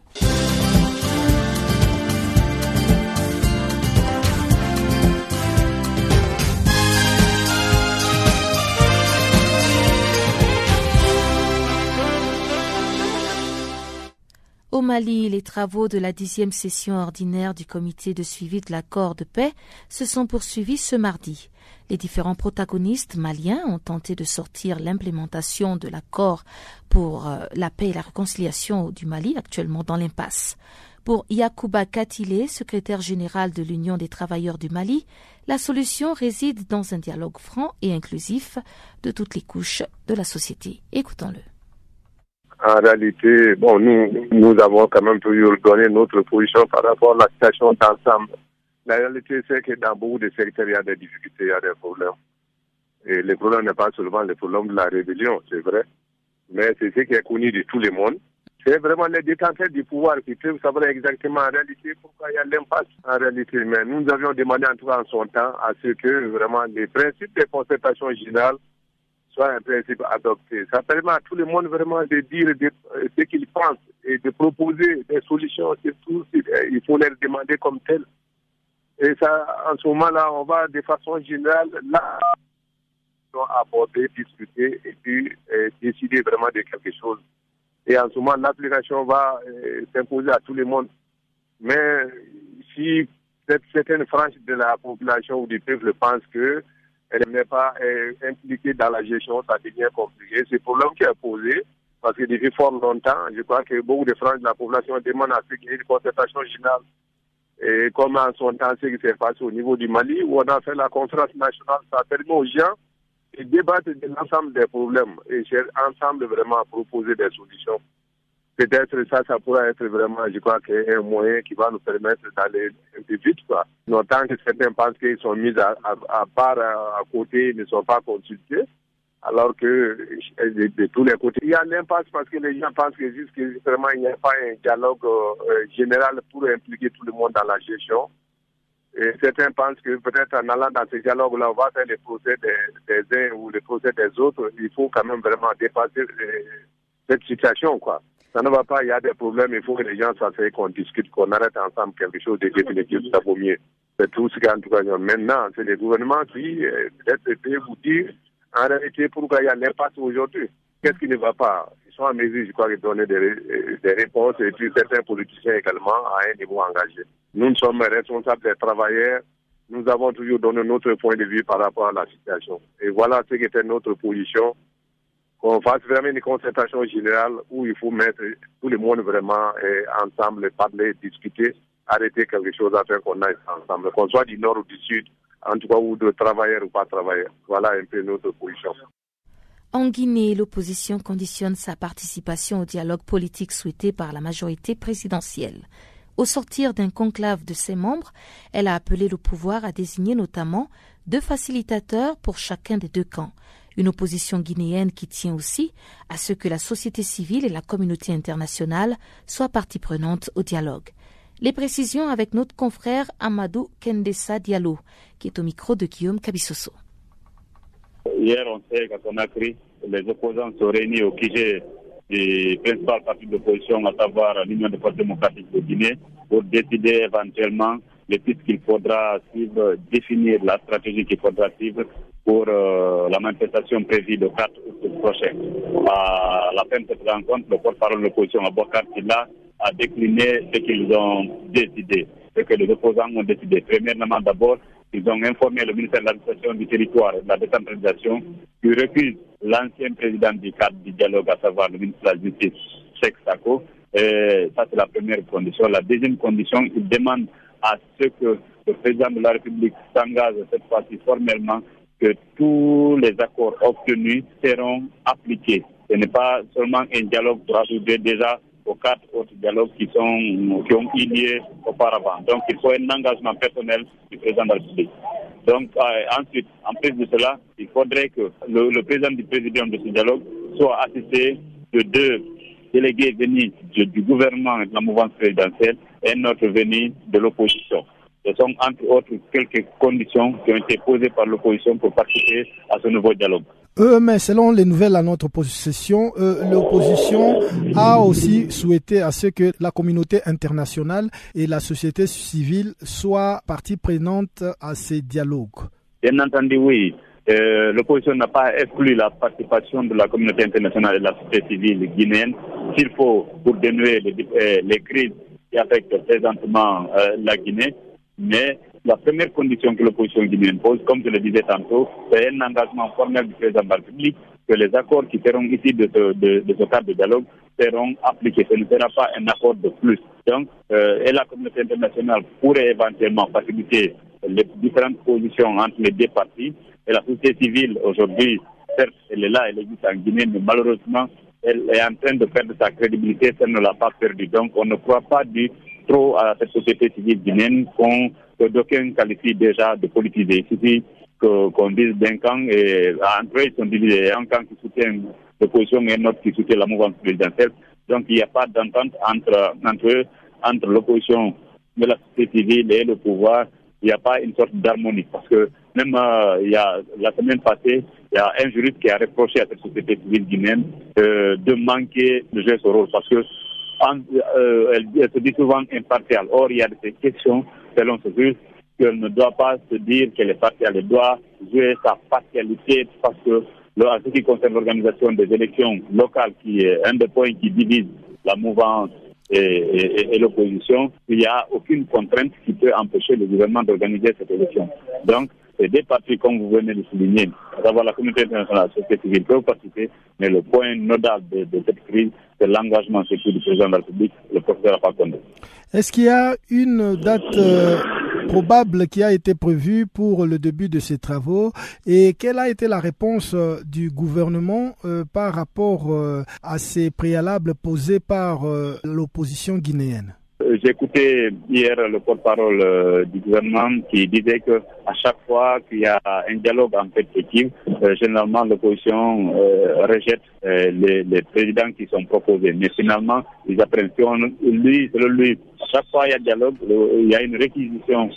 Au Mali, les travaux de la dixième session ordinaire du comité de suivi de l'accord de paix se sont poursuivis ce mardi. Les différents protagonistes maliens ont tenté de sortir l'implémentation de l'accord pour euh, la paix et la réconciliation du Mali, actuellement dans l'impasse. Pour Yacouba Katile, secrétaire général de l'Union des travailleurs du Mali, la solution réside dans un dialogue franc et inclusif de toutes les couches de la société. Écoutons-le En réalité, bon, nous, nous avons quand même toujours donné notre position par rapport à la situation d'ensemble. La réalité, c'est que dans beaucoup de secteurs, il y a des difficultés, il y a des problèmes. Et le problème n'est pas seulement le problème de la rébellion, c'est vrai, mais c'est ce qui est connu de tout le monde. C'est vraiment les détenteurs du pouvoir qui peuvent savoir exactement en réalité pourquoi il y a l'impasse en réalité. Mais nous avions demandé en tout cas en son temps à ce que vraiment les principes de concertation générale soient un principe adopté. Ça permet à tout le monde vraiment de dire ce qu'ils pensent et de proposer des solutions. Surtout, il faut les demander comme telles. Et ça, en ce moment-là, on va de façon générale là aborder, discuter et puis décider vraiment de quelque chose. Et en ce moment, l'application va euh, s'imposer à tout le monde. Mais si certaines franges de la population ou du peuple pensent qu'elle n'est pas euh, impliquée dans la gestion, ça devient compliqué. C'est le problème qui est posé. Parce que depuis fort longtemps, je crois que beaucoup de franges de la population demandent à ce qu'il y ait une concertation générale. Et comme en son temps, ce qui s'est passé au niveau du Mali, où on a fait la conférence nationale, ça permet aux gens et débattre de l'ensemble des problèmes et ensemble vraiment proposer des solutions. Peut-être ça, ça pourrait être vraiment, je crois, un moyen qui va nous permettre d'aller un peu vite. Quoi. tant que certains pensent qu'ils sont mis à, part, à, côté, ils ne sont pas consultés, alors que de, tous les côtés, il y a l'impasse parce que les gens pensent que juste que vraiment il n'y a pas un dialogue euh, général pour impliquer tout le monde dans la gestion. Et certains pensent que peut-être en allant dans ce dialogue-là, on va faire les procès des, uns ou les procès des autres. Il faut quand même vraiment dépasser euh, cette situation, quoi. Ça ne va pas, il y a des problèmes, il faut que les gens s'asseyent, qu'on discute, qu'on arrête ensemble quelque chose de définitif, ça vaut mieux. C'est tout ce qu'en tout cas, maintenant, c'est les gouvernements qui, peut-être, vous dire, en réalité, pourquoi il y a l'impasse aujourd'hui? Qu'est-ce qui ne va pas? Ils sont en mesure, je crois, de donner des, euh, des réponses, et puis certains politiciens également à un niveau engagé. Nous sommes responsables des travailleurs. Nous avons toujours donné notre point de vue par rapport à la situation. Et voilà ce qui était notre position. Qu'on fasse vraiment une concertation générale où il faut mettre tout le monde vraiment eh, ensemble, parler, discuter, arrêter quelque chose afin qu'on aille ensemble. Qu'on soit du nord ou du sud, en tout cas, ou de travailleurs ou pas travailleurs. Voilà un peu notre position. En Guinée, l'opposition conditionne sa participation au dialogue politique souhaité par la majorité présidentielle. Au sortir d'un conclave de ses membres, elle a appelé le pouvoir à désigner notamment deux facilitateurs pour chacun des deux camps. Une opposition guinéenne qui tient aussi à ce que la société civile et la communauté internationale soient partie prenante au dialogue. Les précisions avec notre confrère Amadou Kendessa Diallo, qui est au micro de Guillaume Cabissoso. Hier, on sait qu'à Conakry, les opposants sont réunis au QG du principal parti d'opposition, à savoir l'Union des forces démocratiques de Guinée, pour décider éventuellement les pistes qu'il faudra suivre, définir la stratégie qu'il faudra suivre pour euh, la manifestation prévue le 4 août prochain. À la fin de cette rencontre, le porte-parole de l'opposition, Abokar Silla, a décliné ce qu'ils ont décidé, ce que les opposants ont décidé. Premièrement, d'abord, ils ont informé le ministère de l'administration du territoire et de la décentralisation qui refuse l'ancien président du cadre du dialogue, à savoir le ministre de la Justice, Cheikh Sako. Et ça, c'est la première condition. La deuxième condition, il demande à ce que le président de la République s'engage cette fois-ci formellement que tous les accords obtenus seront appliqués. Ce n'est pas seulement un dialogue pour ajouter déjà aux quatre autres dialogues qui, sont, qui ont eu lieu auparavant. Donc, il faut un engagement personnel du président de la République. Donc, euh, ensuite, en plus de cela, il faudrait que le, président du président de ce dialogue soit assisté de deux délégués venus du, gouvernement et de la mouvance présidentielle et un autre venu de l'opposition. Ce sont entre autres quelques conditions qui ont été posées par l'opposition pour participer à ce nouveau dialogue. Euh, mais selon les nouvelles à notre possession, euh, l'opposition a aussi souhaité à ce que la communauté internationale et la société civile soient partie prenante à ces dialogues. Bien entendu, oui. Euh, l'opposition n'a pas exclu la participation de la communauté internationale et de la société civile guinéenne s'il faut pour dénouer les, les crises qui affectent présentement la Guinée. Mais la première condition que l'opposition guinéenne pose, comme je le disais tantôt, c'est un engagement formel du président de la République que les accords qui seront ici de ce, cadre de dialogue seront appliqués. Ce ne sera pas un accord de plus. Donc, euh, et la communauté internationale pourrait éventuellement faciliter les différentes positions entre les deux parties. Et la société civile, aujourd'hui, certes, elle est là, elle existe en Guinée, mais malheureusement, elle est en train de perdre sa crédibilité, elle ne l'a pas perdue. Donc on ne croit pas du trop à cette société civile guinéenne qu'on, que d'aucuns qualifient déjà de politisée. Il suffit qu'on dise d'un camp et entre ils sont divisés. Un camp qui soutient l'opposition et un autre qui soutient la mouvance présidentielle. Donc il n'y a pas d'entente entre, entre eux, entre l'opposition de la société civile et le pouvoir. Il n'y a pas une sorte d'harmonie parce que même euh, il y a la semaine passée, il y a un juriste qui a reproché à cette société civile guinéenne euh, de manquer de jouer son rôle parce que euh, elle, se dit souvent impartiale. Or, il y a des questions, selon ce juge, qu'elle ne doit pas se dire qu'elle est partielle. Elle doit jouer sa partialité parce que, en ce qui concerne l'organisation des élections locales, qui est un des points qui divise la mouvance et, l'opposition, il n'y a aucune contrainte qui peut empêcher le gouvernement d'organiser cette élection. Donc, c'est des partis, comme vous venez de souligner, à savoir la communauté internationale, la société civile peuvent participer, mais le point nodal de, cette crise, c'est l'engagement surtout du président de la République, le professeur Apakonde. Est-ce qu'il y a une date euh, probable qui a été prévue pour le début de ces travaux? Et quelle a été la réponse euh, du gouvernement euh, par rapport à ces préalables posés par l'opposition guinéenne? J'ai écouté hier le porte-parole euh, du gouvernement qui disait que à chaque fois qu'il y a un dialogue en perspective, euh, généralement l'opposition euh, rejette les, présidents qui sont proposés. Mais finalement, ils apprennent. lui, lui, à chaque fois qu'il y a dialogue, il y a une réquisition,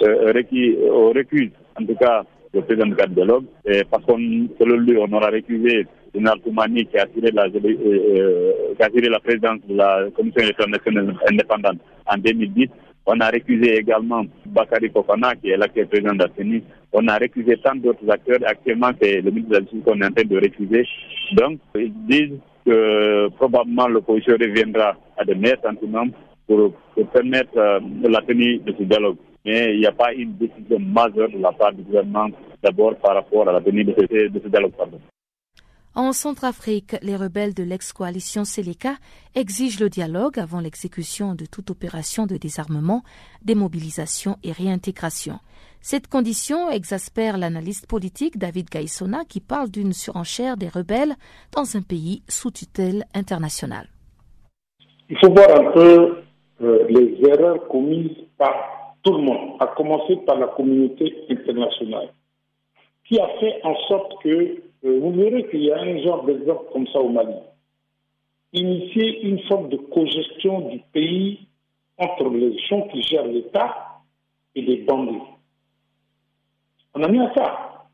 requis, au recul, en tout cas, le président du dialogue, parce qu'on, selon lui, on aura récusé général Toumani qui a assuré la, euh, euh, la présidence de la Commission électorale indépendante en 2010. On a récusé également Bakary Kofana, qui est l'actuel président de la CENI. On a récusé tant d'autres acteurs. Actuellement, c'est le ministre de la Justice qu'on est en train de récuser. Donc, ils disent que probablement l'opposition reviendra à de meilleurs sentiments pour, permettre euh, la tenue de ce dialogue. Mais il n'y a pas une décision majeure de la part du gouvernement d'abord par rapport à la tenue de ce, de ce dialogue. Pardon. En Centrafrique, les rebelles de l'ex-coalition Seleka exigent le dialogue avant l'exécution de toute opération de désarmement, démobilisation et réintégration. Cette condition exaspère l'analyste politique David Gaissona qui parle d'une surenchère des rebelles dans un pays sous tutelle internationale. Il faut voir un peu euh, les erreurs commises par tout le monde, à commencer par la communauté internationale, qui a fait en sorte que euh, vous verrez qu'il y a un genre d'exemple comme ça au Mali. Initier une forme de cogestion du pays entre les gens qui gèrent l'État et les bandits. On a mis à ça.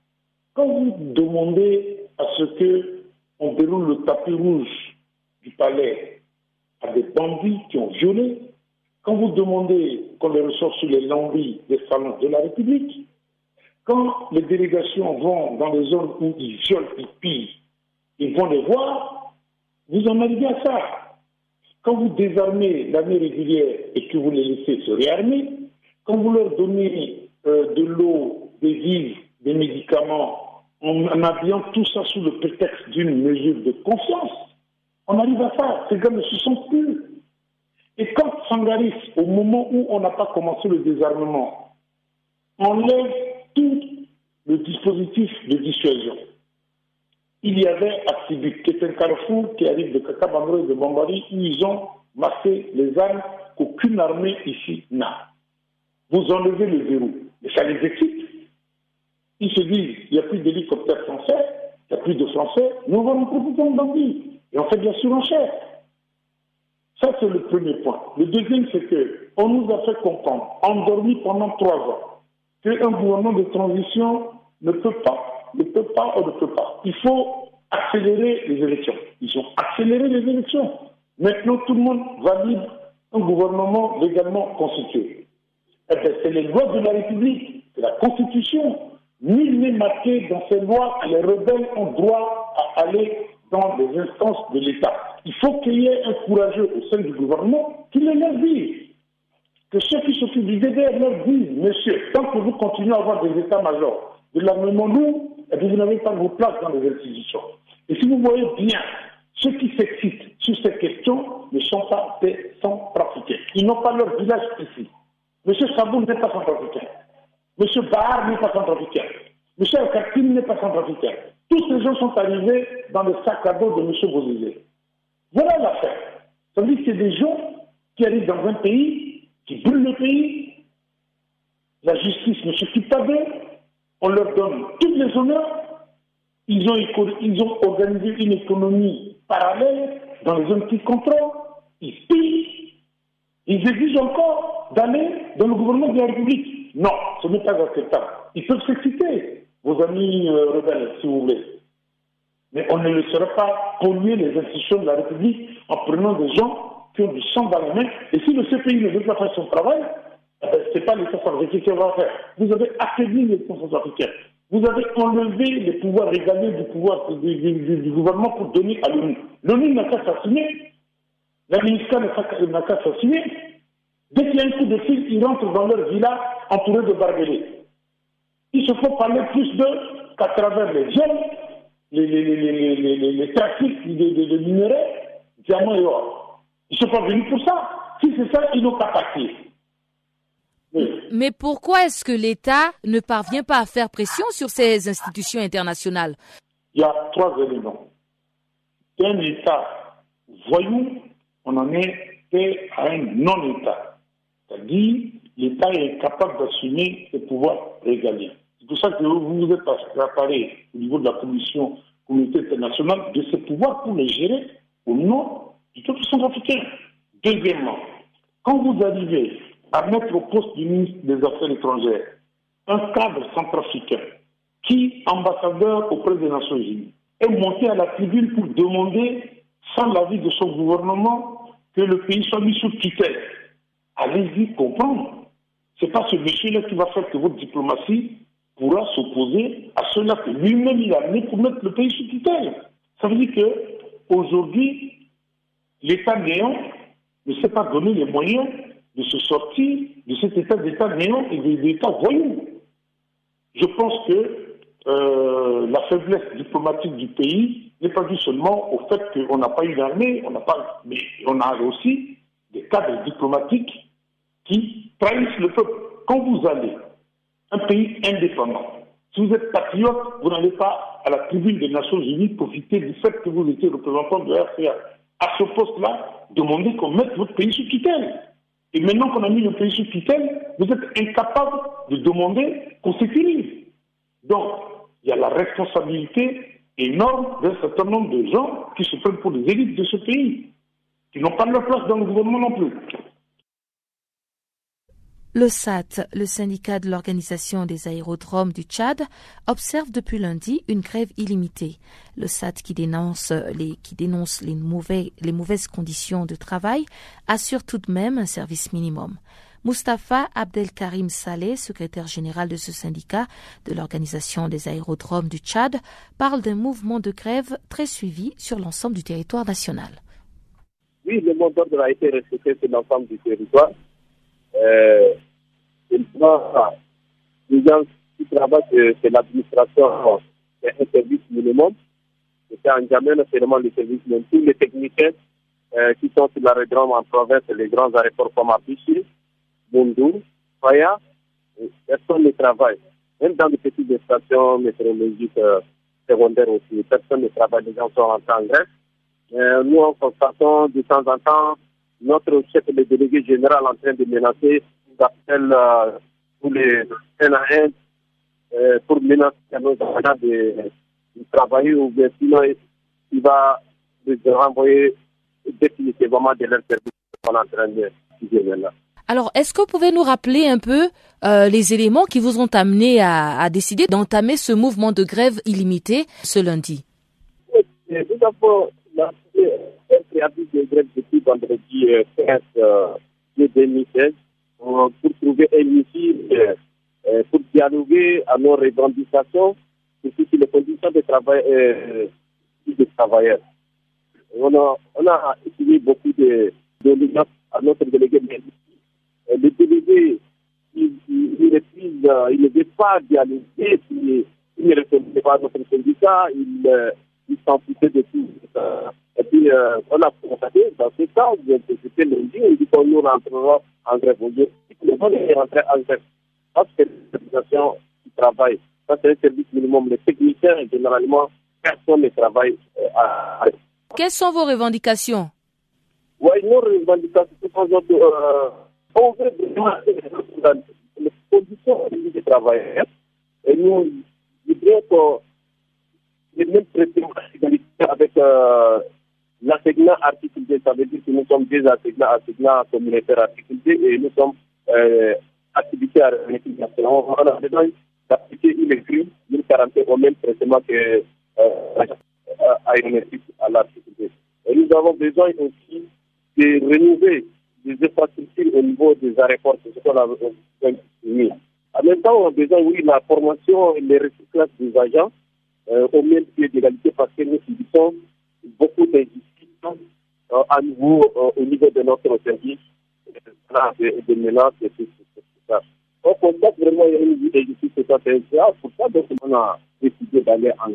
Quand vous demandez à ce que on déroule le tapis rouge du palais à des bandits qui ont violé, quand vous demandez qu'on les ressort sur les lambris des salons de la République, quand les délégations vont dans les zones où ils violent, ils pillent, ils vont les voir, vous en arrivez à ça. Quand vous désarmez l'armée régulière et que vous les laissez se réarmer, quand vous leur donnez euh, de l'eau, des vivres, des médicaments, en, en habillant tout ça sous le prétexte d'une mesure de confiance, on arrive à ça. Ces gars ne se sont plus. Et quand Sangaris, au moment où on n'a pas commencé le désarmement, enlève tout le dispositif de dissuasion. Il y avait à qui est un carrefour qui arrive de Kakabamro et de Bambari, où ils ont massé les armes qu'aucune armée ici n'a. Vous enlevez le verrou, mais ça les excite. Ils se disent, il n'y a plus d'hélicoptères français, il n'y a plus de Français, nous allons profiter de bandits. Et on fait de la surenchère. Ça, c'est le premier point. Le deuxième, c'est qu'on nous a fait comprendre, endormis pendant trois ans, qu'un gouvernement de transition ne peut pas, ne peut pas ou ne peut pas. Il faut accélérer les élections. Ils ont accéléré les élections. Maintenant, tout le monde valide un gouvernement légalement constitué. Eh c'est les lois de la République, c'est la Constitution. Nul n'est marqué dans ces lois que les rebelles ont droit à aller dans les instances de l'État. Il faut qu'il y ait un courageux au sein du gouvernement qui les leur dise que ceux qui s'occupent du DDR leur disent, monsieur, tant que vous continuez à avoir des états-majors, de l'armement lourd, et vous n'avez pas vos places dans les institutions. Et si vous voyez bien, ceux qui s'excitent sur ces questions ne sont pas des centrafricains. Ils n'ont pas leur village ici. Monsieur Saboun n'est pas centrafricain. Monsieur Bahar n'est pas centrafricain. Monsieur Al-Khatim n'est pas centrafricain. Tous ces gens sont arrivés dans le sac à dos de M. Bozizé. Voilà l'affaire. Ça veut dire que c'est des gens qui arrivent dans un pays, qui brûlent le pays, la justice ne s'occupe pas d'eux, on leur donne tous les honneurs, ils ont, ils ont organisé une économie parallèle dans les zones qui contrôlent, ils pillent, ils exigent encore d'aller dans le gouvernement de la République. Non, ce n'est pas acceptable. Ils peuvent s'exciter, vos amis euh, rebelles, si vous voulez. Mais on ne laissera pas polluer les institutions de la République en prenant des gens qui ont du sang dans la main. Et si le CPI ne veut pas faire son travail, eh ben, ce n'est pas l'État centrafricain qui va faire. Vous avez affaibli l'État centrafricain. Vous avez enlevé les pouvoirs régaliens du pouvoir du, gouvernement pour donner à l'ONU. L'ONU n'a qu'à s'assumer. La ministère n'a qu'à s'assumer. Dès qu'il y a un coup de fil, ils rentrent dans leur villa entourés de barbelés. Ils se font parler plus d'eux qu'à travers les jeunes, les, les, trafics de, minerais, diamants et or. Ils ne sont pas venus pour ça. Si c'est ça, ils n'ont pas passé. Mais pourquoi est-ce que l'État ne parvient pas à faire pression sur ces institutions internationales? Il y a trois éléments. Un État voyou, on en est à un non-État. C'est-à-dire, l'État est incapable d'assumer ses pouvoirs régaliens. Pour ça que vous vous êtes préparé au niveau de la Commission communauté internationale de ces pouvoirs pour les gérer au nom du peuple centrafricain. Deuxièmement, quand vous arrivez à mettre au poste du ministre des Affaires étrangères un cadre centrafricain qui, ambassadeur auprès des Nations Unies, est monté à la tribune pour demander, sans l'avis de son gouvernement, que le pays soit mis sous tutelle. Allez-y comprendre. Ce n'est pas ce monsieur-là qui va faire que votre diplomatie pourra s'opposer à cela que lui-même il a amené pour mettre le pays sous tutelle. Ça veut dire que aujourd'hui, l'État néant ne s'est pas donné les moyens de se sortir de cet état d'état néant et de l'état voyou. Je pense que euh, la faiblesse diplomatique du pays n'est pas due seulement au fait qu'on n'a pas eu d'armée, pas, mais on a aussi des cadres diplomatiques qui trahissent le peuple. Quand vous allez un pays indépendant, si vous êtes patriote, vous n'allez pas à la tribune des Nations Unies profiter du fait que vous étiez représentant de RCA. À ce poste-là, demandez qu'on mette votre pays sous tutelle. Et maintenant qu'on a mis le pays sous tutelle, vous êtes incapable de demander qu'on sécurise. Donc, il y a la responsabilité énorme d'un certain nombre de gens qui se prennent pour les élites de ce pays, qui n'ont pas leur place dans le gouvernement non plus. Le SAT, le syndicat de l'Organisation des aérodromes du Tchad, observe depuis lundi une grève illimitée. Le SAT qui dénonce les, mauvaises conditions de travail assure tout de même un service minimum. Mustapha Abdelkarim Saleh, secrétaire général de ce syndicat de l'Organisation des aérodromes du Tchad, parle d'un mouvement de grève très suivi sur l'ensemble du territoire national. Oui, le mot d'ordre a été respecté sur l'ensemble du territoire. Euh, gens qui travaillent, c'est l'administration, c'est un service minimum. C'est un jamais seulement le service minimum. Tous les techniciens euh, qui sont sur l'aérodrome en province, les grands aéroports comme Abichi, Bundu, Faya, personne ne travaille. Même dans les petites stations météorologiques euh, secondaires aussi, personne ne travaille. Les gens sont en grève. Euh, nous, en constatons de temps en temps notre chef de délégué général en train de menacer appelle euh, tous les un à un euh, pour menacer nos agents de, de, travailler ou bien sinon il va les renvoyer définitivement de leur service qu'on est en train de là. Alors, est-ce que vous pouvez nous rappeler un peu euh, les éléments qui vous ont amené à, à décider d'entamer ce mouvement de grève illimité ce lundi? Oui, nous avons lancé un préavis de grève depuis vendredi 15 euh, 2016 pour trouver un issue euh, euh, pour dialoguer à nos revendications sur les conditions de travail euh, des travailleurs. On a, on a essayé beaucoup de, de à notre délégué, le délégué, il, ne veut pas dialoguer, il, ne répondait pas à notre syndicat, il s'en foutait de tout. Et puis, euh, on a constaté, dans ce cas, c'était lundi, on dit qu'on nous rentrera en grève. On dit qu'on est rentré en grève. Parce que l'organisation qui travaille, ça c'est un service minimum. Les techniciens, généralement, personne ne travaille euh, à Quelles sont vos revendications? Oui, nos revendications sont euh, on veut les conditions de vie travailleurs. Et nous voudrions que les mêmes traitements avec euh, l'enseignant articulé. Ça veut dire que nous sommes des enseignants, enseignants communautaires articulés et nous sommes euh, activités à. On a besoin d'appliquer une écrit, une quarantaine au même traitement que euh, à l'articulé. Et nous avons besoin aussi de renouveler des infrastructures au niveau des aéroports, c'est ce qu'on a. En même temps, on a besoin, oui, de la formation et le recyclage des agents au même pied d'égalité parce que nous subissons beaucoup d'injustices euh, à nouveau euh, au niveau de notre service de, menaces et tout, ça. On constate vraiment une injustice c'est pour ça donc on a décidé d'aller en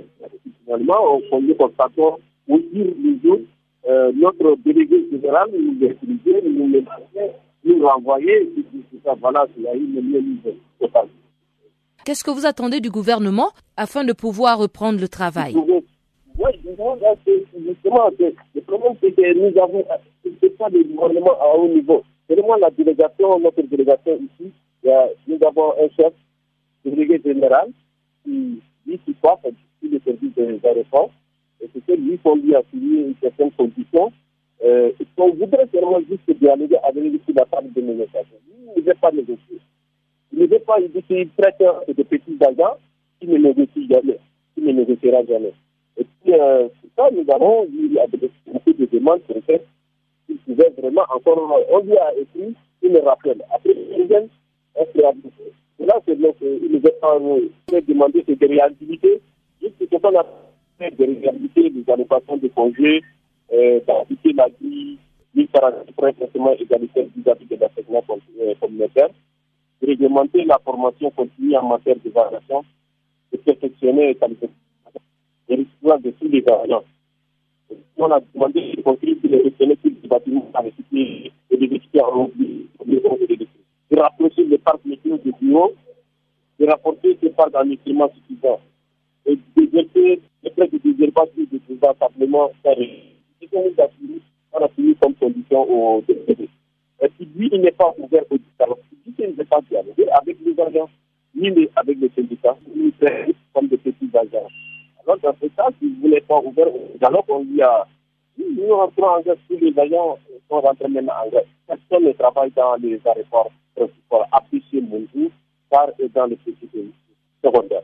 Finalement, on constatons au les jours euh, notre délégué général nous utilisait, nous menaçait, nous renvoyait, et tout ça, voilà, eu une mise totale. Qu'est-ce que vous attendez du gouvernement afin de pouvoir reprendre le travail Oui, justement, le problème c'est que nous avons, c'est pas le gouvernement à haut niveau. Vraiment la délégation, notre délégation ici, nous avons un chef, délégué général, qui dit qui passe le service des aéroports et c'est que lui qu'on lui a signé une certaine condition. Euh, on voudrait seulement juste dialoguer avec lui sur la table de négociation? Il ne veut pas négocier. Il ne veut pas, il qu'il traite de petits agents qui ne négocie jamais, qui ne négociera jamais. Et puis, euh, ça, nous avons eu beaucoup de demandes pour faire qu'il pouvait vraiment encore. On lui a écrit, il me rappelle. Après, il vient, préavis. Là, c'est donc, il ne veut pas nous demander de réhabiliter, juste ce qu'on a de réhabiliter les allocations de congés, euh, la grille 1048 pour un égalitaire vis-à-vis des enseignements communautaires, de réglementer la formation continue en matière d'évaluation, de perfectionner les et l'histoire de tous les agents. On a demandé de contribuer de réceptionner tous les bâtiments à réciter et de en de les parcs météo de bureau, de rapporter ces parcs en instruments suffisants et d'exercer les prêts de de simplement faire a fini comme au DPD. Et si lui, n'est pas ouvert au dialogue, il n'est pas dialoguer avec les agents, ni avec les syndicats, ni comme des petits agents. Alors, dans ce cas, si vous n'êtes pas ouvert au dialogue, on lui a nous rentrons en grève, tous les agents sont rentrés maintenant en grève. Personne ne travaille dans les aéroports principaux, appuyés mon jour, car dans les petits secondaires.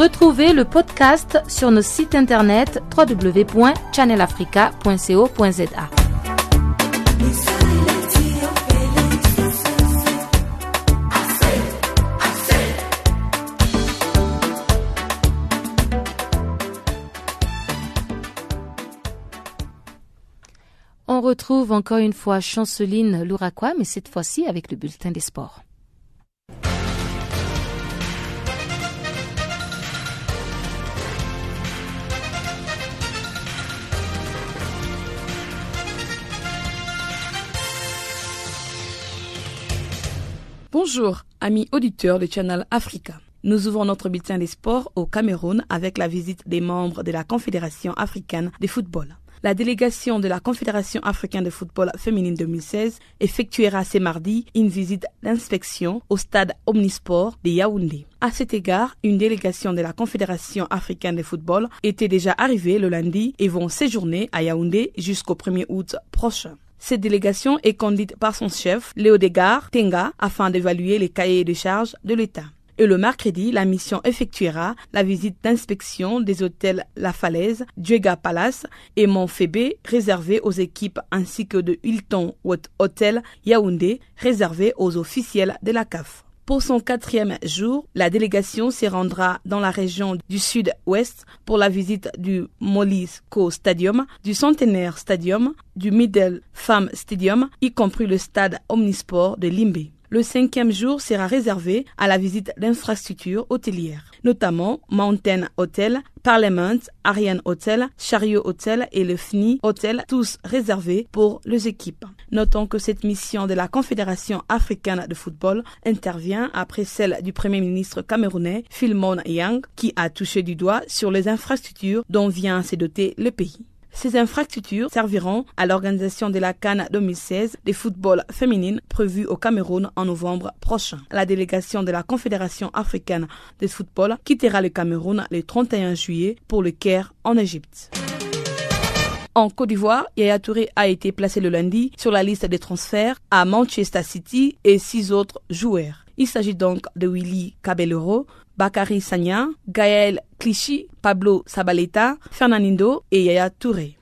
Retrouvez le podcast sur nos sites internet www.channelafrica.co.za. On retrouve encore une fois Chanceline Louraquois, mais cette fois-ci avec le bulletin des sports. Bonjour, amis auditeurs de Channel Africa. Nous ouvrons notre bulletin des sports au Cameroun avec la visite des membres de la Confédération africaine de football. La délégation de la Confédération africaine de football féminine 2016 effectuera ce mardi une visite d'inspection au stade Omnisport de Yaoundé. À cet égard, une délégation de la Confédération africaine de football était déjà arrivée le lundi et vont séjourner à Yaoundé jusqu'au 1er août prochain. Cette délégation est conduite par son chef, Léodégard Tenga, afin d'évaluer les cahiers de charges de l'État. Et le mercredi, la mission effectuera la visite d'inspection des hôtels La Falaise, Djega Palace et Montfébé réservés aux équipes ainsi que de Hilton Hotel Yaoundé réservés aux officiels de la CAF. Pour son quatrième jour, la délégation s'y rendra dans la région du sud-ouest pour la visite du Molisco Stadium, du Centenaire Stadium, du Middle Farm Stadium, y compris le stade Omnisport de Limbé. Le cinquième jour sera réservé à la visite d'infrastructures hôtelières, notamment Mountain Hotel, Parliament, Ariane Hotel, Chariot Hotel et le FNI Hotel, tous réservés pour les équipes. Notons que cette mission de la Confédération africaine de football intervient après celle du Premier ministre camerounais Philmon Yang, qui a touché du doigt sur les infrastructures dont vient se doter le pays. Ces infrastructures serviront à l'organisation de la Cannes 2016 des football féminines prévue au Cameroun en novembre prochain. La délégation de la Confédération africaine de football quittera le Cameroun le 31 juillet pour le Caire en Égypte. En Côte d'Ivoire, Yaya Touré a été placé le lundi sur la liste des transferts à Manchester City et six autres joueurs. Il s'agit donc de Willy Cabellero, Bakary Sagna, Gaël Clichy, Pablo Sabaleta, Fernando et Yaya Touré.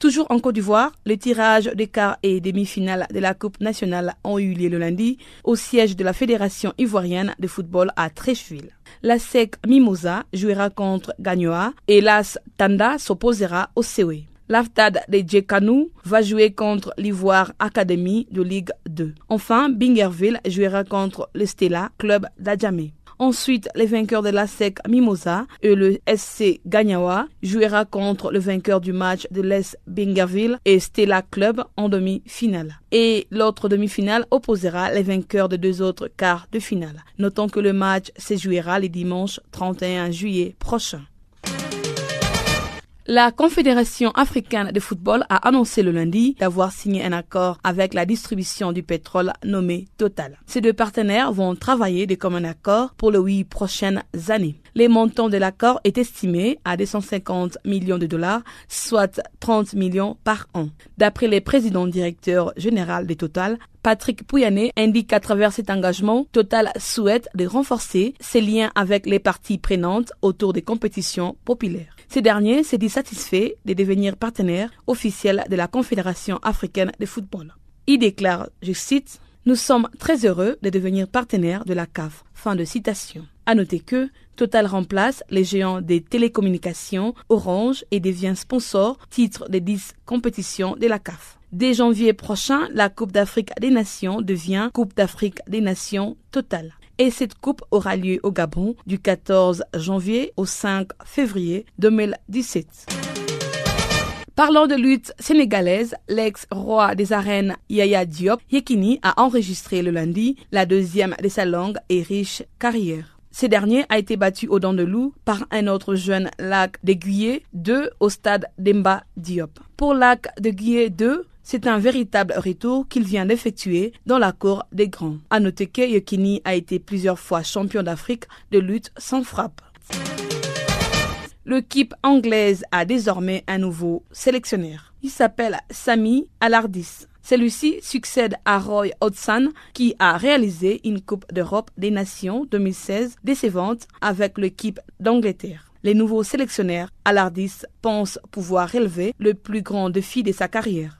Toujours en Côte d'Ivoire, les tirages des quarts et demi-finales de la Coupe nationale ont eu lieu le lundi au siège de la Fédération ivoirienne de football à Trécheville. La SEC Mimosa jouera contre Gagnoa et l'AS Tanda s'opposera au COE. L'Aftad de Djekanou va jouer contre l'Ivoire Academy de Ligue 2. Enfin, Bingerville jouera contre le Stella Club d'Adjamé. Ensuite, les vainqueurs de la SEC Mimosa et le SC Gagnawa jouera contre le vainqueur du match de l'Est Bingerville et Stella Club en demi-finale. Et l'autre demi-finale opposera les vainqueurs de deux autres quarts de finale. Notons que le match se jouera le dimanche 31 juillet prochain. La Confédération africaine de football a annoncé le lundi d'avoir signé un accord avec la distribution du pétrole nommé Total. Ces deux partenaires vont travailler de commun accord pour les huit prochaines années. Les montants de l'accord est estimé à 250 millions de dollars, soit 30 millions par an. D'après le président directeur général de Total, Patrick Pouyanné indique qu'à travers cet engagement, Total souhaite de renforcer ses liens avec les parties prenantes autour des compétitions populaires. Ces derniers s'est dit satisfait de devenir partenaire officiel de la Confédération africaine de football. Il déclare, je cite, Nous sommes très heureux de devenir partenaire de la CAF. Fin de citation. À noter que Total remplace les géants des télécommunications Orange et devient sponsor titre des 10 compétitions de la CAF. Dès janvier prochain, la Coupe d'Afrique des Nations devient Coupe d'Afrique des Nations Total et cette coupe aura lieu au Gabon du 14 janvier au 5 février 2017. Parlant de lutte sénégalaise, l'ex-roi des arènes Yaya Diop Yekini a enregistré le lundi la deuxième de sa longue et riche carrière. Ce dernier a été battu au dents de loup par un autre jeune lac de Guyé 2 au stade d'Emba Diop. Pour lac de Guyé 2, c'est un véritable retour qu'il vient d'effectuer dans la cour des grands. À noter que Yekini a été plusieurs fois champion d'Afrique de lutte sans frappe. L'équipe anglaise a désormais un nouveau sélectionneur. Il s'appelle Sami Alardis. Celui-ci succède à Roy Hodgson qui a réalisé une Coupe d'Europe des Nations 2016 décevante avec l'équipe d'Angleterre. Les nouveaux sélectionneurs, Alardis pense pouvoir relever le plus grand défi de sa carrière.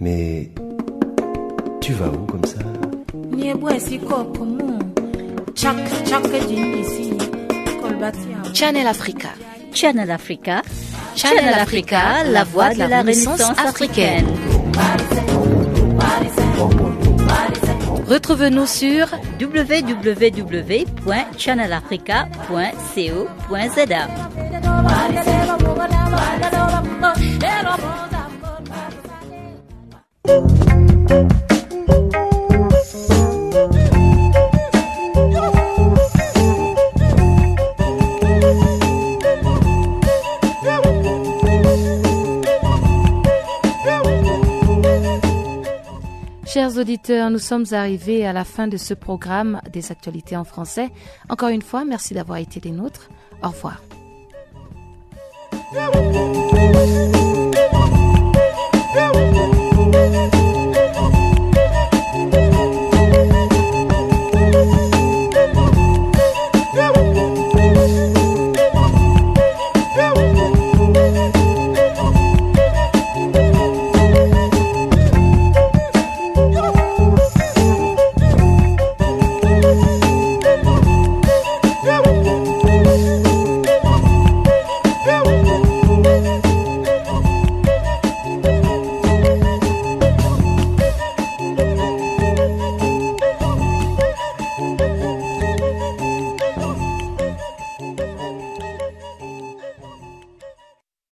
Mais tu vas où comme ça? Channel Africa. Channel Africa. Channel Africa, la voix de la Renaissance africaine. Retrouve-nous sur www.channelafrica.co.za. Chers auditeurs, nous sommes arrivés à la fin de ce programme des actualités en français. Encore une fois, merci d'avoir été des nôtres. Au revoir.